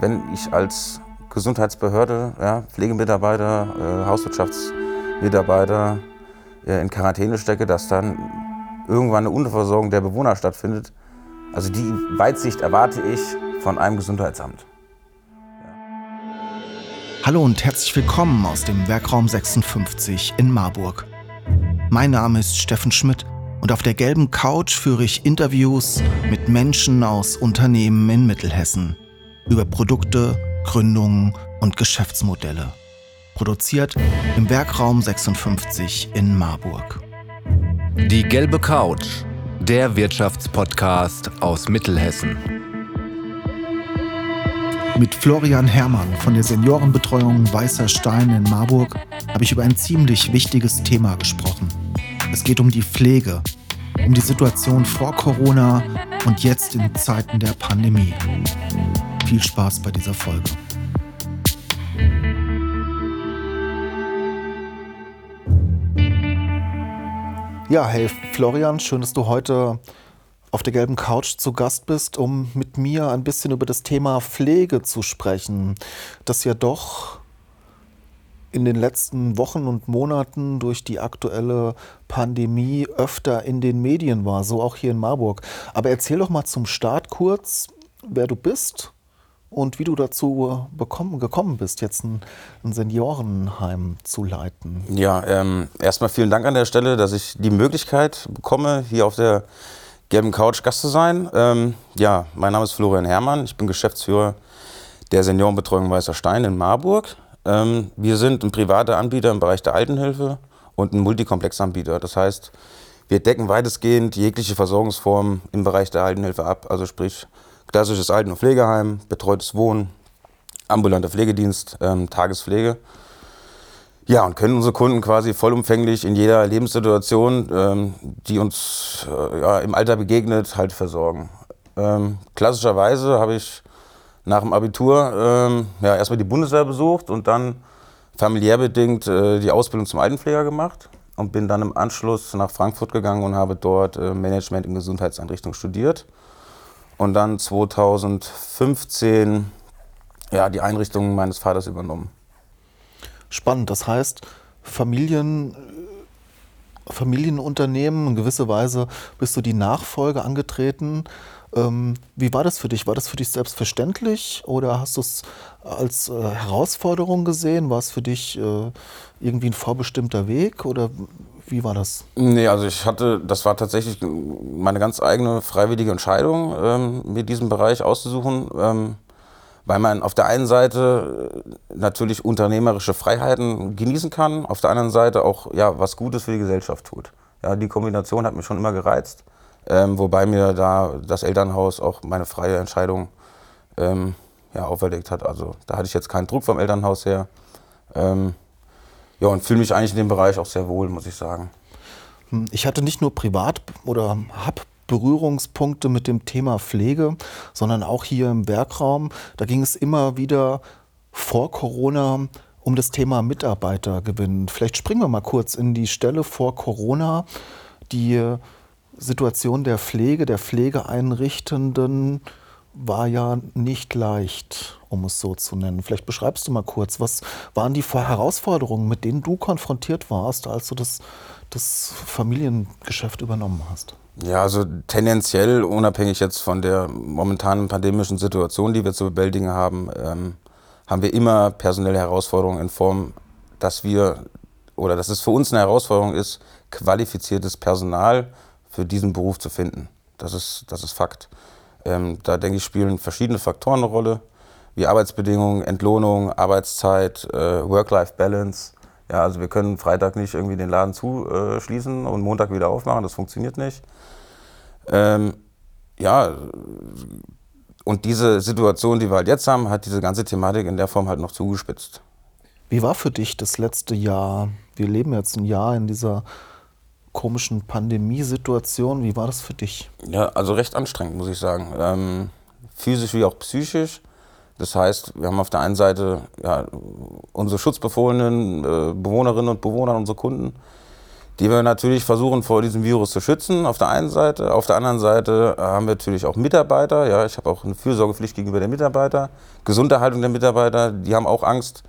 Wenn ich als Gesundheitsbehörde, ja, Pflegemitarbeiter, äh, Hauswirtschaftsmitarbeiter äh, in Quarantäne stecke, dass dann irgendwann eine Unterversorgung der Bewohner stattfindet. Also die Weitsicht erwarte ich von einem Gesundheitsamt. Hallo und herzlich willkommen aus dem Werkraum 56 in Marburg. Mein Name ist Steffen Schmidt und auf der gelben Couch führe ich Interviews mit Menschen aus Unternehmen in Mittelhessen über Produkte, Gründungen und Geschäftsmodelle. Produziert im Werkraum 56 in Marburg. Die gelbe Couch, der Wirtschaftspodcast aus Mittelhessen. Mit Florian Herrmann von der Seniorenbetreuung Weißer Stein in Marburg habe ich über ein ziemlich wichtiges Thema gesprochen. Es geht um die Pflege, um die Situation vor Corona und jetzt in Zeiten der Pandemie. Viel Spaß bei dieser Folge. Ja, hey Florian, schön, dass du heute auf der gelben Couch zu Gast bist, um mit mir ein bisschen über das Thema Pflege zu sprechen, das ja doch in den letzten Wochen und Monaten durch die aktuelle Pandemie öfter in den Medien war, so auch hier in Marburg. Aber erzähl doch mal zum Start kurz, wer du bist und wie du dazu bekommen, gekommen bist, jetzt ein, ein Seniorenheim zu leiten. Ja, ähm, erstmal vielen Dank an der Stelle, dass ich die Möglichkeit bekomme, hier auf der gelben Couch Gast zu sein. Ähm, ja, mein Name ist Florian Herrmann, ich bin Geschäftsführer der Seniorenbetreuung Weißer Stein in Marburg. Ähm, wir sind ein privater Anbieter im Bereich der Altenhilfe und ein Multikomplexanbieter. Das heißt, wir decken weitestgehend jegliche Versorgungsformen im Bereich der Altenhilfe ab, also sprich klassisches Alten- und Pflegeheim, betreutes Wohnen, ambulanter Pflegedienst, ähm, Tagespflege. Ja, und können unsere Kunden quasi vollumfänglich in jeder Lebenssituation, ähm, die uns äh, ja, im Alter begegnet, halt versorgen. Ähm, klassischerweise habe ich nach dem Abitur ähm, ja, erstmal die Bundeswehr besucht und dann familiär bedingt äh, die Ausbildung zum Altenpfleger gemacht und bin dann im Anschluss nach Frankfurt gegangen und habe dort äh, Management in Gesundheitseinrichtungen studiert und dann 2015 ja, die Einrichtung meines Vaters übernommen. Spannend, das heißt, Familien, Familienunternehmen, in gewisser Weise bist du die Nachfolge angetreten. Ähm, wie war das für dich? War das für dich selbstverständlich oder hast du es als äh, Herausforderung gesehen? War es für dich äh, irgendwie ein vorbestimmter Weg oder wie war das? Nee, also ich hatte, das war tatsächlich meine ganz eigene freiwillige Entscheidung, ähm, mir diesen Bereich auszusuchen, ähm, weil man auf der einen Seite äh, natürlich unternehmerische Freiheiten genießen kann, auf der anderen Seite auch ja, was Gutes für die Gesellschaft tut. Ja, die Kombination hat mich schon immer gereizt, ähm, wobei mir da das Elternhaus auch meine freie Entscheidung ähm, ja, auferlegt hat. Also da hatte ich jetzt keinen Druck vom Elternhaus her. Ähm, ja, und fühle mich eigentlich in dem Bereich auch sehr wohl, muss ich sagen. Hm, ich hatte nicht nur privat oder habe Berührungspunkte mit dem Thema Pflege, sondern auch hier im Werkraum. Da ging es immer wieder vor Corona um das Thema Mitarbeitergewinn. Vielleicht springen wir mal kurz in die Stelle vor Corona. Die Situation der Pflege, der Pflegeeinrichtenden war ja nicht leicht, um es so zu nennen. Vielleicht beschreibst du mal kurz, was waren die Herausforderungen, mit denen du konfrontiert warst, als du das, das Familiengeschäft übernommen hast? Ja, also tendenziell, unabhängig jetzt von der momentanen pandemischen Situation, die wir zu bewältigen haben, ähm, haben wir immer personelle Herausforderungen in Form, dass wir oder dass es für uns eine Herausforderung ist, qualifiziertes Personal für diesen Beruf zu finden. Das ist, das ist Fakt. Ähm, da denke ich, spielen verschiedene Faktoren eine Rolle, wie Arbeitsbedingungen, Entlohnung, Arbeitszeit, äh, Work-Life-Balance. Ja, also wir können Freitag nicht irgendwie den Laden zuschließen und Montag wieder aufmachen, das funktioniert nicht. Ähm, ja, und diese Situation, die wir halt jetzt haben, hat diese ganze Thematik in der Form halt noch zugespitzt. Wie war für dich das letzte Jahr? Wir leben jetzt ein Jahr in dieser komischen Pandemiesituation. Wie war das für dich? Ja, also recht anstrengend, muss ich sagen. Ähm, physisch wie auch psychisch. Das heißt, wir haben auf der einen Seite ja, unsere schutzbefohlenen äh, Bewohnerinnen und Bewohner, unsere Kunden, die wir natürlich versuchen vor diesem Virus zu schützen, auf der einen Seite. Auf der anderen Seite haben wir natürlich auch Mitarbeiter. Ja, ich habe auch eine Fürsorgepflicht gegenüber den Mitarbeitern. Gesunderhaltung der Mitarbeiter, die haben auch Angst,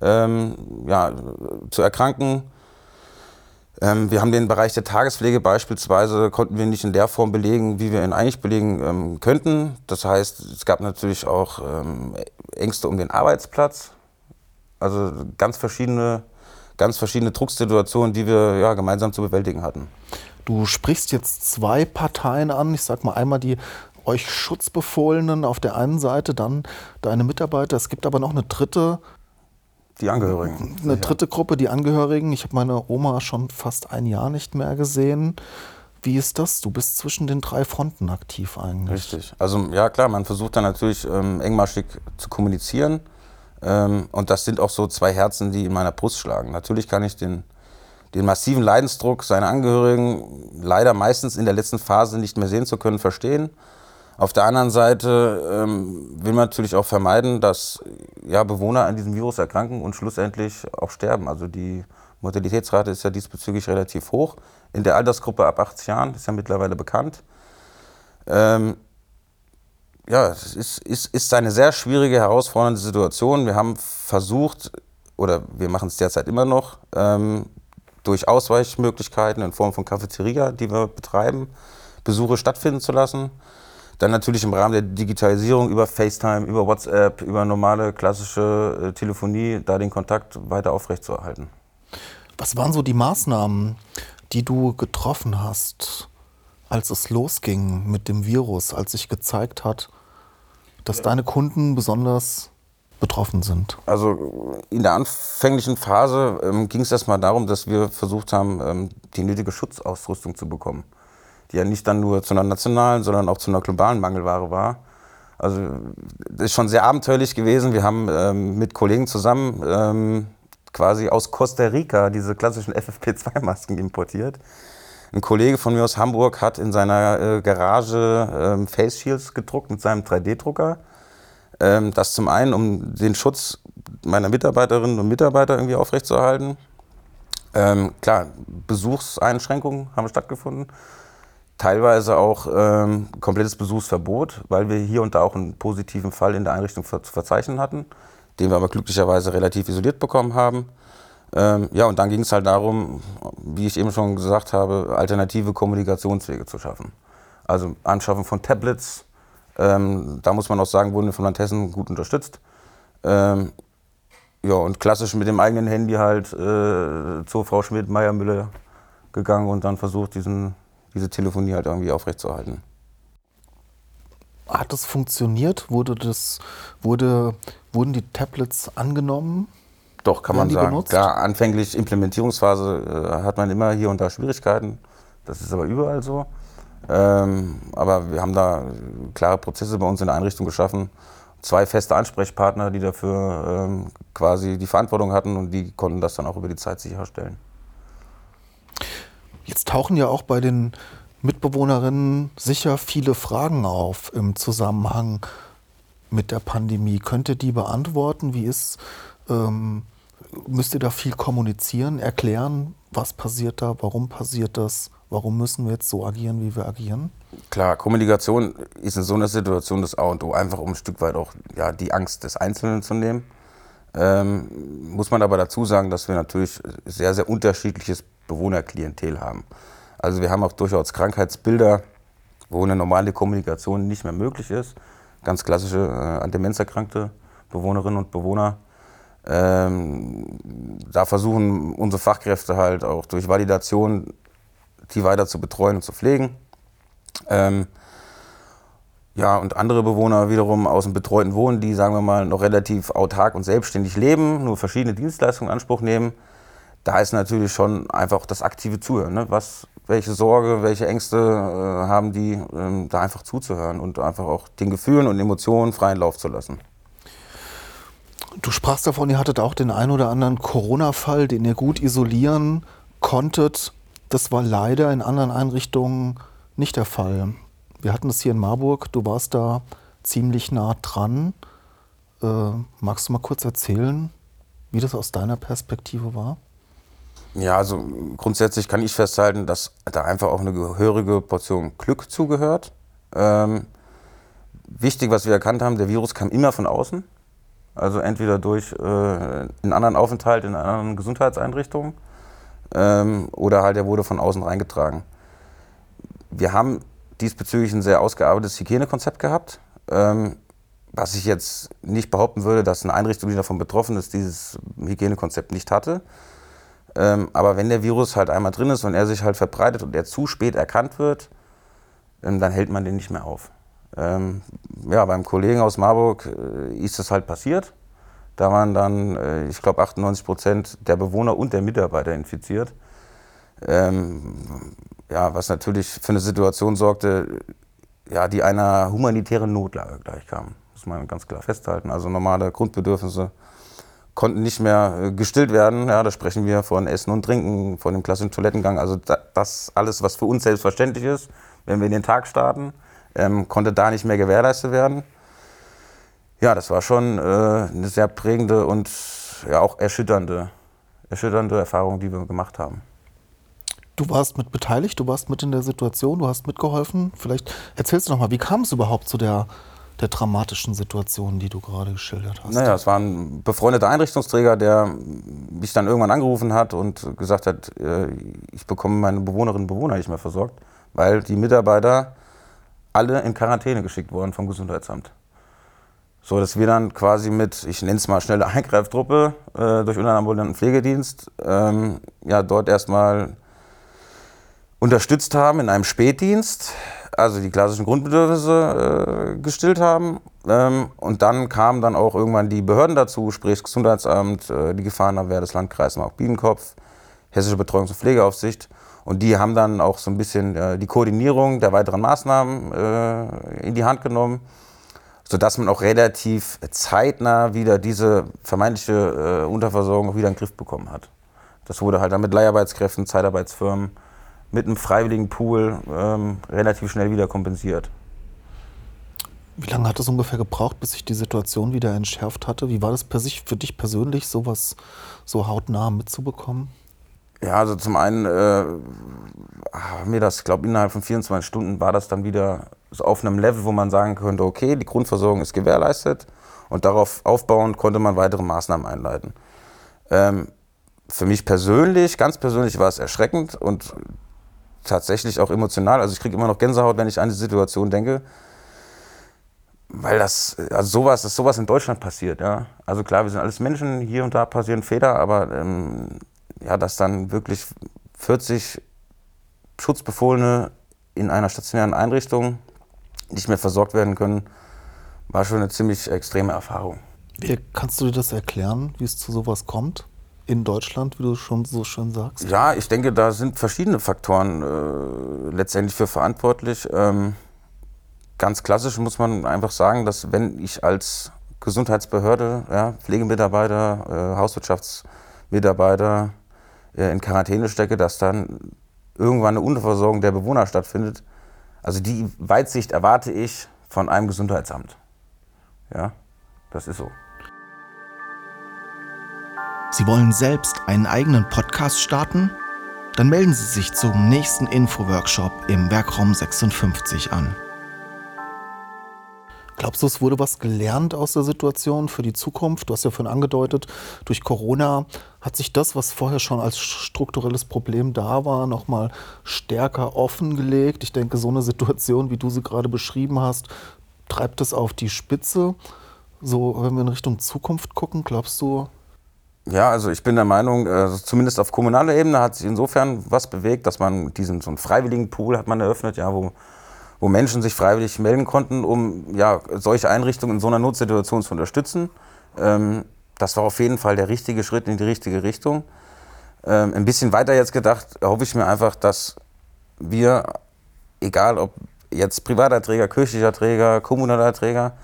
ähm, ja, zu erkranken. Ähm, wir haben den Bereich der Tagespflege beispielsweise, konnten wir nicht in der Form belegen, wie wir ihn eigentlich belegen ähm, könnten. Das heißt, es gab natürlich auch ähm, Ängste um den Arbeitsplatz. Also ganz verschiedene ganz verschiedene Drucksituationen, die wir ja, gemeinsam zu bewältigen hatten. Du sprichst jetzt zwei Parteien an. Ich sag mal einmal die euch Schutzbefohlenen auf der einen Seite, dann deine Mitarbeiter. Es gibt aber noch eine dritte. Die Angehörigen. Eine dritte Gruppe, die Angehörigen. Ich habe meine Oma schon fast ein Jahr nicht mehr gesehen. Wie ist das? Du bist zwischen den drei Fronten aktiv eigentlich. Richtig. Also ja klar, man versucht dann natürlich ähm, engmaschig zu kommunizieren. Ähm, und das sind auch so zwei Herzen, die in meiner Brust schlagen. Natürlich kann ich den, den massiven Leidensdruck seiner Angehörigen leider meistens in der letzten Phase nicht mehr sehen zu können, verstehen. Auf der anderen Seite ähm, will man natürlich auch vermeiden, dass ja, Bewohner an diesem Virus erkranken und schlussendlich auch sterben. Also die Mortalitätsrate ist ja diesbezüglich relativ hoch. In der Altersgruppe ab 80 Jahren ist ja mittlerweile bekannt. Ähm, ja, es ist, ist, ist eine sehr schwierige, herausfordernde Situation. Wir haben versucht, oder wir machen es derzeit immer noch, ähm, durch Ausweichmöglichkeiten in Form von Cafeteria, die wir betreiben, Besuche stattfinden zu lassen. Dann natürlich im Rahmen der Digitalisierung über FaceTime, über WhatsApp, über normale klassische äh, Telefonie, da den Kontakt weiter aufrechtzuerhalten. Was waren so die Maßnahmen, die du getroffen hast, als es losging mit dem Virus, als sich gezeigt hat, dass ja. deine Kunden besonders betroffen sind? Also in der anfänglichen Phase ähm, ging es erstmal darum, dass wir versucht haben, ähm, die nötige Schutzausrüstung zu bekommen, die ja nicht dann nur zu einer nationalen, sondern auch zu einer globalen Mangelware war. Also das ist schon sehr abenteuerlich gewesen. Wir haben ähm, mit Kollegen zusammen ähm, quasi aus Costa Rica diese klassischen FFP2-Masken importiert. Ein Kollege von mir aus Hamburg hat in seiner äh, Garage ähm, Face Shields gedruckt mit seinem 3D-Drucker. Ähm, das zum einen, um den Schutz meiner Mitarbeiterinnen und Mitarbeiter irgendwie aufrechtzuerhalten. Ähm, klar, Besuchseinschränkungen haben stattgefunden. Teilweise auch ähm, komplettes Besuchsverbot, weil wir hier und da auch einen positiven Fall in der Einrichtung zu verzeichnen hatten, den wir aber glücklicherweise relativ isoliert bekommen haben. Ähm, ja, und dann ging es halt darum, wie ich eben schon gesagt habe, alternative Kommunikationswege zu schaffen. Also Anschaffen von Tablets. Ähm, da muss man auch sagen, wurden wir von Land Hessen gut unterstützt. Ähm, ja, und klassisch mit dem eigenen Handy halt äh, zur Frau Schmidt, Meier, Müller gegangen und dann versucht, diesen, diese Telefonie halt irgendwie aufrechtzuerhalten. Hat das funktioniert? Wurde das, wurde, wurden die Tablets angenommen? Doch, kann man sagen. Benutzt? Ja, anfänglich Implementierungsphase äh, hat man immer hier und da Schwierigkeiten. Das ist aber überall so. Ähm, aber wir haben da klare Prozesse bei uns in der Einrichtung geschaffen. Zwei feste Ansprechpartner, die dafür ähm, quasi die Verantwortung hatten und die konnten das dann auch über die Zeit sicherstellen. Jetzt tauchen ja auch bei den Mitbewohnerinnen sicher viele Fragen auf im Zusammenhang mit der Pandemie. Könnt ihr die beantworten? Wie ist ähm, müsst ihr da viel kommunizieren, erklären, was passiert da, warum passiert das, warum müssen wir jetzt so agieren, wie wir agieren? Klar, Kommunikation ist in so einer Situation das A und O, einfach um ein Stück weit auch ja, die Angst des Einzelnen zu nehmen. Ähm, muss man aber dazu sagen, dass wir natürlich sehr, sehr unterschiedliches Bewohnerklientel haben. Also wir haben auch durchaus Krankheitsbilder, wo eine normale Kommunikation nicht mehr möglich ist. Ganz klassische äh, an Demenz erkrankte Bewohnerinnen und Bewohner ähm, da versuchen unsere Fachkräfte halt auch durch Validation die weiter zu betreuen und zu pflegen. Ähm, ja, und andere Bewohner wiederum aus dem betreuten Wohnen, die, sagen wir mal, noch relativ autark und selbstständig leben, nur verschiedene Dienstleistungen in Anspruch nehmen. Da ist natürlich schon einfach das aktive Zuhören. Ne? Was, welche Sorge, welche Ängste äh, haben die, ähm, da einfach zuzuhören und einfach auch den Gefühlen und Emotionen freien Lauf zu lassen. Du sprachst davon, ihr hattet auch den einen oder anderen Corona-Fall, den ihr gut isolieren konntet. Das war leider in anderen Einrichtungen nicht der Fall. Wir hatten es hier in Marburg, du warst da ziemlich nah dran. Äh, magst du mal kurz erzählen, wie das aus deiner Perspektive war? Ja, also grundsätzlich kann ich festhalten, dass da einfach auch eine gehörige Portion Glück zugehört. Ähm, wichtig, was wir erkannt haben, der Virus kam immer von außen. Also entweder durch äh, einen anderen Aufenthalt in einer anderen Gesundheitseinrichtung ähm, oder halt er wurde von außen reingetragen. Wir haben diesbezüglich ein sehr ausgearbeitetes Hygienekonzept gehabt. Ähm, was ich jetzt nicht behaupten würde, dass eine Einrichtung, die davon betroffen ist, dieses Hygienekonzept nicht hatte. Ähm, aber wenn der Virus halt einmal drin ist und er sich halt verbreitet und er zu spät erkannt wird, ähm, dann hält man den nicht mehr auf. Ähm, ja, beim Kollegen aus Marburg äh, ist das halt passiert. Da waren dann, äh, ich glaube, 98 Prozent der Bewohner und der Mitarbeiter infiziert. Ja, was natürlich für eine Situation sorgte, ja, die einer humanitären Notlage gleichkam. Muss man ganz klar festhalten. Also normale Grundbedürfnisse konnten nicht mehr äh, gestillt werden. Ja, da sprechen wir von Essen und Trinken, von dem klassischen Toilettengang. Also das alles, was für uns selbstverständlich ist, wenn wir in den Tag starten, ähm, konnte da nicht mehr gewährleistet werden. Ja, das war schon äh, eine sehr prägende und ja, auch erschütternde, erschütternde Erfahrung, die wir gemacht haben. Du warst mit beteiligt, du warst mit in der Situation, du hast mitgeholfen. Vielleicht erzählst du noch mal, wie kam es überhaupt zu der, der dramatischen Situation, die du gerade geschildert hast? Naja, es war ein befreundeter Einrichtungsträger, der mich dann irgendwann angerufen hat und gesagt hat, äh, ich bekomme meine Bewohnerinnen und Bewohner nicht mehr versorgt, weil die Mitarbeiter alle in Quarantäne geschickt wurden vom Gesundheitsamt. So, dass wir dann quasi mit, ich nenne es mal schnelle Eingreiftruppe äh, durch unseren ambulanten Pflegedienst, ähm, ja, dort erstmal unterstützt haben in einem Spätdienst, also die klassischen Grundbedürfnisse äh, gestillt haben. Ähm, und dann kamen dann auch irgendwann die Behörden dazu, sprich das Gesundheitsamt, äh, die Gefahrenabwehr des Landkreises Mark-Biedenkopf, Hessische Betreuungs- und Pflegeaufsicht. Und die haben dann auch so ein bisschen äh, die Koordinierung der weiteren Maßnahmen äh, in die Hand genommen, sodass man auch relativ zeitnah wieder diese vermeintliche äh, Unterversorgung wieder in den Griff bekommen hat. Das wurde halt dann mit Leiharbeitskräften, Zeitarbeitsfirmen mit einem freiwilligen Pool ähm, relativ schnell wieder kompensiert. Wie lange hat es ungefähr gebraucht, bis sich die Situation wieder entschärft hatte? Wie war das für dich persönlich, sowas so hautnah mitzubekommen? Ja, also zum einen äh, haben wir das, ich glaube, innerhalb von 24 Stunden war das dann wieder so auf einem Level, wo man sagen könnte, okay, die Grundversorgung ist gewährleistet und darauf aufbauend konnte man weitere Maßnahmen einleiten. Ähm, für mich persönlich, ganz persönlich war es erschreckend und tatsächlich auch emotional. Also ich kriege immer noch Gänsehaut, wenn ich an die Situation denke. Weil das, also sowas, dass sowas in Deutschland passiert, ja. Also klar, wir sind alles Menschen, hier und da passieren Fehler, aber ähm, ja, dass dann wirklich 40 Schutzbefohlene in einer stationären Einrichtung nicht mehr versorgt werden können, war schon eine ziemlich extreme Erfahrung. Wie kannst du dir das erklären, wie es zu sowas kommt? In Deutschland, wie du schon so schön sagst? Ja, ich denke, da sind verschiedene Faktoren äh, letztendlich für verantwortlich. Ähm, ganz klassisch muss man einfach sagen, dass wenn ich als Gesundheitsbehörde, ja, Pflegemitarbeiter, äh, Hauswirtschaftsmitarbeiter äh, in Quarantäne stecke, dass dann irgendwann eine Unterversorgung der Bewohner stattfindet. Also die Weitsicht erwarte ich von einem Gesundheitsamt. Ja, das ist so. Sie wollen selbst einen eigenen Podcast starten? Dann melden Sie sich zum nächsten Info-Workshop im Werkraum 56 an. Glaubst du, es wurde was gelernt aus der Situation für die Zukunft? Du hast ja vorhin angedeutet, durch Corona hat sich das, was vorher schon als strukturelles Problem da war, nochmal stärker offengelegt. Ich denke, so eine Situation, wie du sie gerade beschrieben hast, treibt es auf die Spitze. So, wenn wir in Richtung Zukunft gucken, glaubst du, ja, also ich bin der Meinung, äh, zumindest auf kommunaler Ebene hat sich insofern was bewegt, dass man diesen so einen freiwilligen Pool hat man eröffnet, ja, wo, wo Menschen sich freiwillig melden konnten, um ja, solche Einrichtungen in so einer Notsituation zu unterstützen. Ähm, das war auf jeden Fall der richtige Schritt in die richtige Richtung. Ähm, ein bisschen weiter jetzt gedacht, hoffe ich mir einfach, dass wir, egal ob jetzt privater Träger, kirchlicher Träger, kommunaler Träger,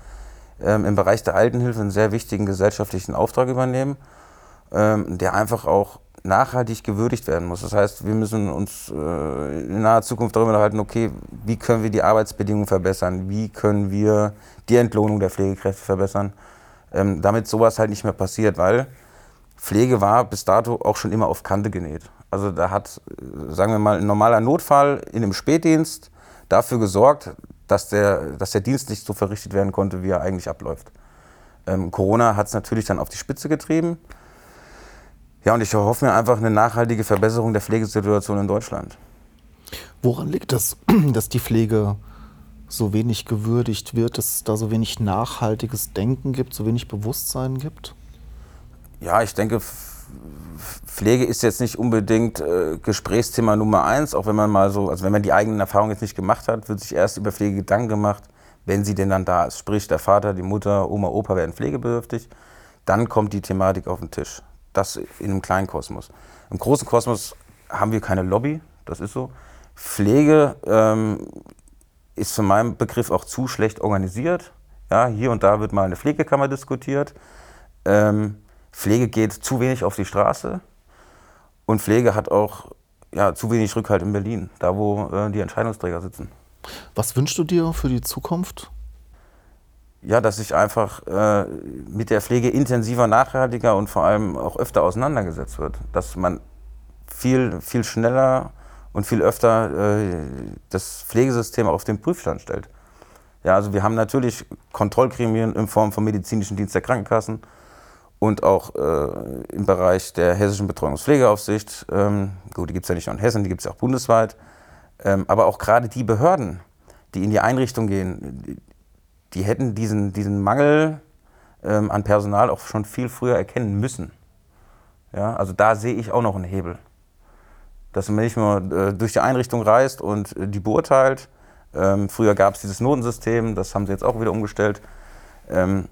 ähm, im Bereich der Altenhilfe einen sehr wichtigen gesellschaftlichen Auftrag übernehmen ähm, der einfach auch nachhaltig gewürdigt werden muss. Das heißt, wir müssen uns äh, in naher Zukunft darüber unterhalten, okay, wie können wir die Arbeitsbedingungen verbessern, wie können wir die Entlohnung der Pflegekräfte verbessern, ähm, damit sowas halt nicht mehr passiert, weil Pflege war bis dato auch schon immer auf Kante genäht. Also da hat, sagen wir mal, ein normaler Notfall in einem Spätdienst dafür gesorgt, dass der, dass der Dienst nicht so verrichtet werden konnte, wie er eigentlich abläuft. Ähm, Corona hat es natürlich dann auf die Spitze getrieben. Ja, und ich hoffe mir einfach eine nachhaltige Verbesserung der Pflegesituation in Deutschland. Woran liegt das, dass die Pflege so wenig gewürdigt wird, dass es da so wenig nachhaltiges Denken gibt, so wenig Bewusstsein gibt? Ja, ich denke, Pflege ist jetzt nicht unbedingt äh, Gesprächsthema Nummer eins, auch wenn man mal so, also wenn man die eigenen Erfahrungen jetzt nicht gemacht hat, wird sich erst über Pflege Gedanken gemacht, wenn sie denn dann da ist. Sprich, der Vater, die Mutter, Oma, Opa werden pflegebedürftig. Dann kommt die Thematik auf den Tisch. Das in einem kleinen Kosmos. Im großen Kosmos haben wir keine Lobby, das ist so. Pflege ähm, ist für meinen Begriff auch zu schlecht organisiert. Ja, hier und da wird mal eine Pflegekammer diskutiert. Ähm, Pflege geht zu wenig auf die Straße und Pflege hat auch ja, zu wenig Rückhalt in Berlin, da wo äh, die Entscheidungsträger sitzen. Was wünschst du dir für die Zukunft? Ja, dass sich einfach äh, mit der Pflege intensiver, nachhaltiger und vor allem auch öfter auseinandergesetzt wird. Dass man viel, viel schneller und viel öfter äh, das Pflegesystem auf den Prüfstand stellt. Ja, also wir haben natürlich Kontrollgremien in Form vom medizinischen Dienst der Krankenkassen und auch äh, im Bereich der hessischen Betreuungspflegeaufsicht. Ähm, gut, die gibt es ja nicht nur in Hessen, die gibt es auch bundesweit. Ähm, aber auch gerade die Behörden, die in die Einrichtung gehen, die, hätten diesen, diesen Mangel ähm, an Personal auch schon viel früher erkennen müssen. Ja, also da sehe ich auch noch einen Hebel. Dass man nicht nur äh, durch die Einrichtung reist und äh, die beurteilt. Ähm, früher gab es dieses Notensystem, das haben sie jetzt auch wieder umgestellt. Ähm,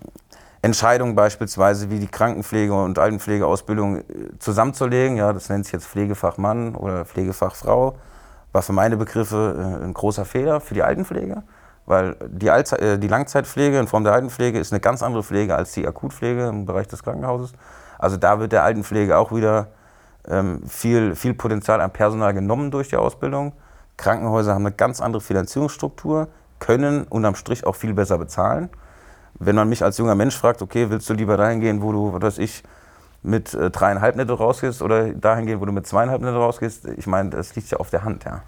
Entscheidungen beispielsweise wie die Krankenpflege und Altenpflegeausbildung äh, zusammenzulegen, ja, das nennt sich jetzt Pflegefachmann oder Pflegefachfrau, war für meine Begriffe äh, ein großer Fehler für die Altenpflege, weil die, Allzeit, äh, die Langzeitpflege in Form der Altenpflege ist eine ganz andere Pflege als die Akutpflege im Bereich des Krankenhauses. Also da wird der Altenpflege auch wieder ähm, viel, viel Potenzial an Personal genommen durch die Ausbildung. Krankenhäuser haben eine ganz andere Finanzierungsstruktur, können unterm Strich auch viel besser bezahlen wenn man mich als junger Mensch fragt, okay, willst du lieber dahin gehen, wo du, was weiß ich, mit äh, dreieinhalb netto rausgehst oder dahin gehen, wo du mit zweieinhalb netto rausgehst, ich meine, das liegt ja auf der Hand, ja.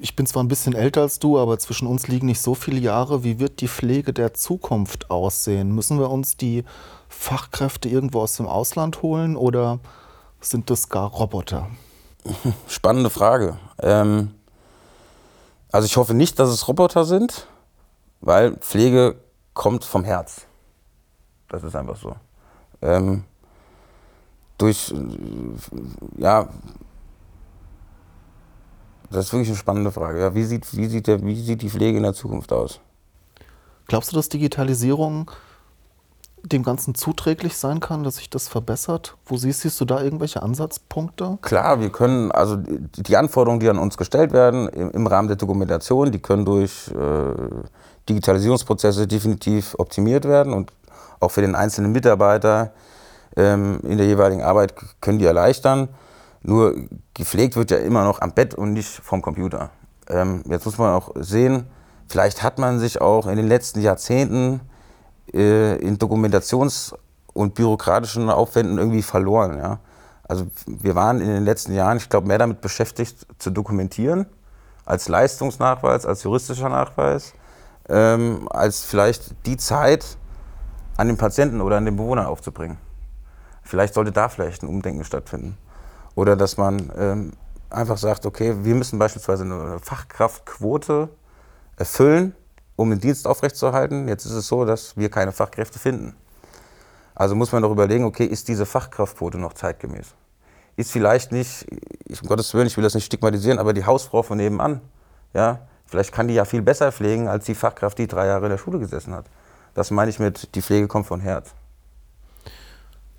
Ich bin zwar ein bisschen älter als du, aber zwischen uns liegen nicht so viele Jahre. Wie wird die Pflege der Zukunft aussehen? Müssen wir uns die Fachkräfte irgendwo aus dem Ausland holen oder sind das gar Roboter? Spannende Frage. Ähm, also ich hoffe nicht, dass es Roboter sind weil Pflege kommt vom Herz. Das ist einfach so. Ähm, durch, ja, das ist wirklich eine spannende Frage. Ja, wie, sieht, wie, sieht der, wie sieht die Pflege in der Zukunft aus? Glaubst du, dass Digitalisierung dem Ganzen zuträglich sein kann, dass sich das verbessert? Wo siehst, siehst du da irgendwelche Ansatzpunkte? Klar, wir können, also die Anforderungen, die an uns gestellt werden im, Rahmen der Dokumentation, die können durch äh, Digitalisierungsprozesse definitiv optimiert werden und auch für den einzelnen Mitarbeiter ähm, in der jeweiligen Arbeit können die erleichtern. Nur gepflegt wird ja immer noch am Bett und nicht vom Computer. Ähm, jetzt muss man auch sehen, vielleicht hat man sich auch in den letzten Jahrzehnten äh, in Dokumentations- und bürokratischen Aufwänden irgendwie verloren. Ja? Also wir waren in den letzten Jahren, ich glaube, mehr damit beschäftigt zu dokumentieren, als Leistungsnachweis, als juristischer Nachweis, ähm, als vielleicht die Zeit an den Patienten oder an den Bewohner aufzubringen. Vielleicht sollte da vielleicht ein Umdenken stattfinden. Oder dass man ähm, einfach sagt, okay, wir müssen beispielsweise eine Fachkraftquote erfüllen, um den Dienst aufrechtzuerhalten. Jetzt ist es so, dass wir keine Fachkräfte finden. Also muss man doch überlegen, okay, ist diese Fachkraftquote noch zeitgemäß? Ist vielleicht nicht, ich, um Gottes Willen, ich will das nicht stigmatisieren, aber die Hausfrau von nebenan, ja, vielleicht kann die ja viel besser pflegen als die Fachkraft, die drei Jahre in der Schule gesessen hat. Das meine ich mit, die Pflege kommt von Herz.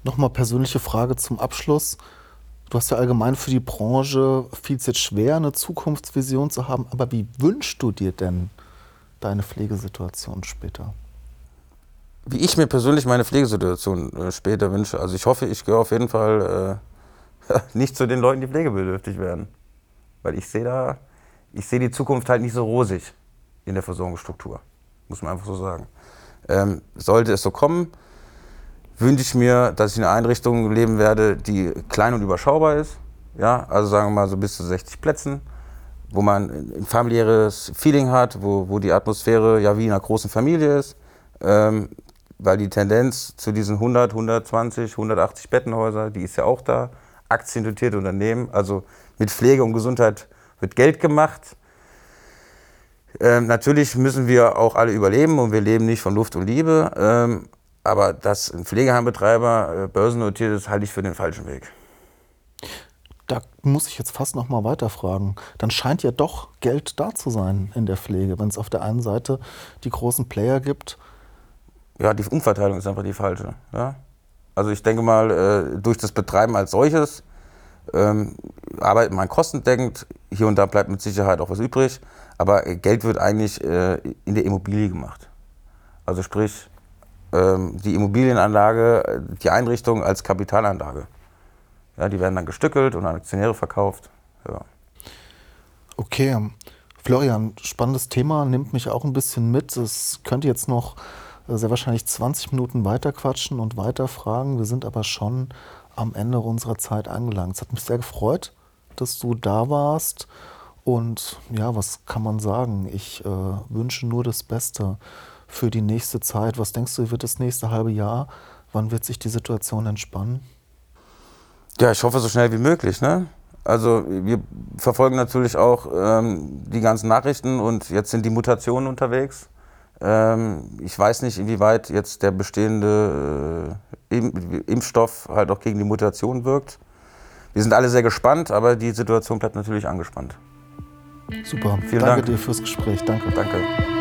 Nochmal persönliche Frage zum Abschluss. Du hast ja allgemein für die Branche viel jetzt schwer, eine Zukunftsvision zu haben, aber wie wünschst du dir denn deine Pflegesituation später? Wie ich mir persönlich meine Pflegesituation äh, später wünsche. Also ich hoffe, ich gehöre auf jeden Fall äh, nicht zu den Leuten, die pflegebedürftig werden. Weil ich sehe da, ich sehe die Zukunft halt nicht so rosig in der Versorgungsstruktur. Muss man einfach so sagen. Ähm, sollte es so kommen, wünsche ich mir, dass ich in einer Einrichtung leben werde, die klein und überschaubar ist. Ja, also sagen wir mal so bis zu 60 Plätzen, wo man ein familiäres Feeling hat, wo, wo die Atmosphäre ja wie in einer großen Familie ist. Ähm, weil die Tendenz zu diesen 100, 120, 180 Bettenhäuser, die ist ja auch da. Aktiendotierte Unternehmen, also mit Pflege und Gesundheit wird Geld gemacht. Ähm, natürlich müssen wir auch alle überleben und wir leben nicht von Luft und Liebe. Ähm, aber dass ein Pflegeheimbetreiber äh, börsennotiert ist, halte ich für den falschen Weg. Da muss ich jetzt fast noch mal weiterfragen. Dann scheint ja doch Geld da zu sein in der Pflege, wenn es auf der einen Seite die großen Player gibt. Ja, die Umverteilung ist einfach die falsche. Ja? Also ich denke mal, äh, durch das Betreiben als solches ähm, arbeitet man kostendeckend. Hier und da bleibt mit Sicherheit auch was übrig. Aber Geld wird eigentlich äh, in der Immobilie gemacht. Also sprich, die Immobilienanlage, die Einrichtung als Kapitalanlage. Ja, die werden dann gestückelt und an Aktionäre verkauft. Ja. Okay, Florian, spannendes Thema, nimmt mich auch ein bisschen mit. Es könnte jetzt noch äh, sehr wahrscheinlich 20 Minuten weiter quatschen und weiter fragen. Wir sind aber schon am Ende unserer Zeit angelangt. Es hat mich sehr gefreut, dass du da warst. Und ja, was kann man sagen? Ich äh, wünsche nur das Beste für die nächste Zeit. Was denkst du, wird das nächste halbe Jahr? Wann wird sich die Situation entspannen? Ja, ich hoffe so schnell wie möglich. Ne? Also wir verfolgen natürlich auch ähm, die ganzen Nachrichten und jetzt sind die Mutationen unterwegs. Ähm, ich weiß nicht, inwieweit jetzt der bestehende äh, Impfstoff halt auch gegen die Mutation wirkt. Wir sind alle sehr gespannt, aber die Situation bleibt natürlich angespannt. Super. Vielen Danke Dank. dir fürs Gespräch. Danke. Danke.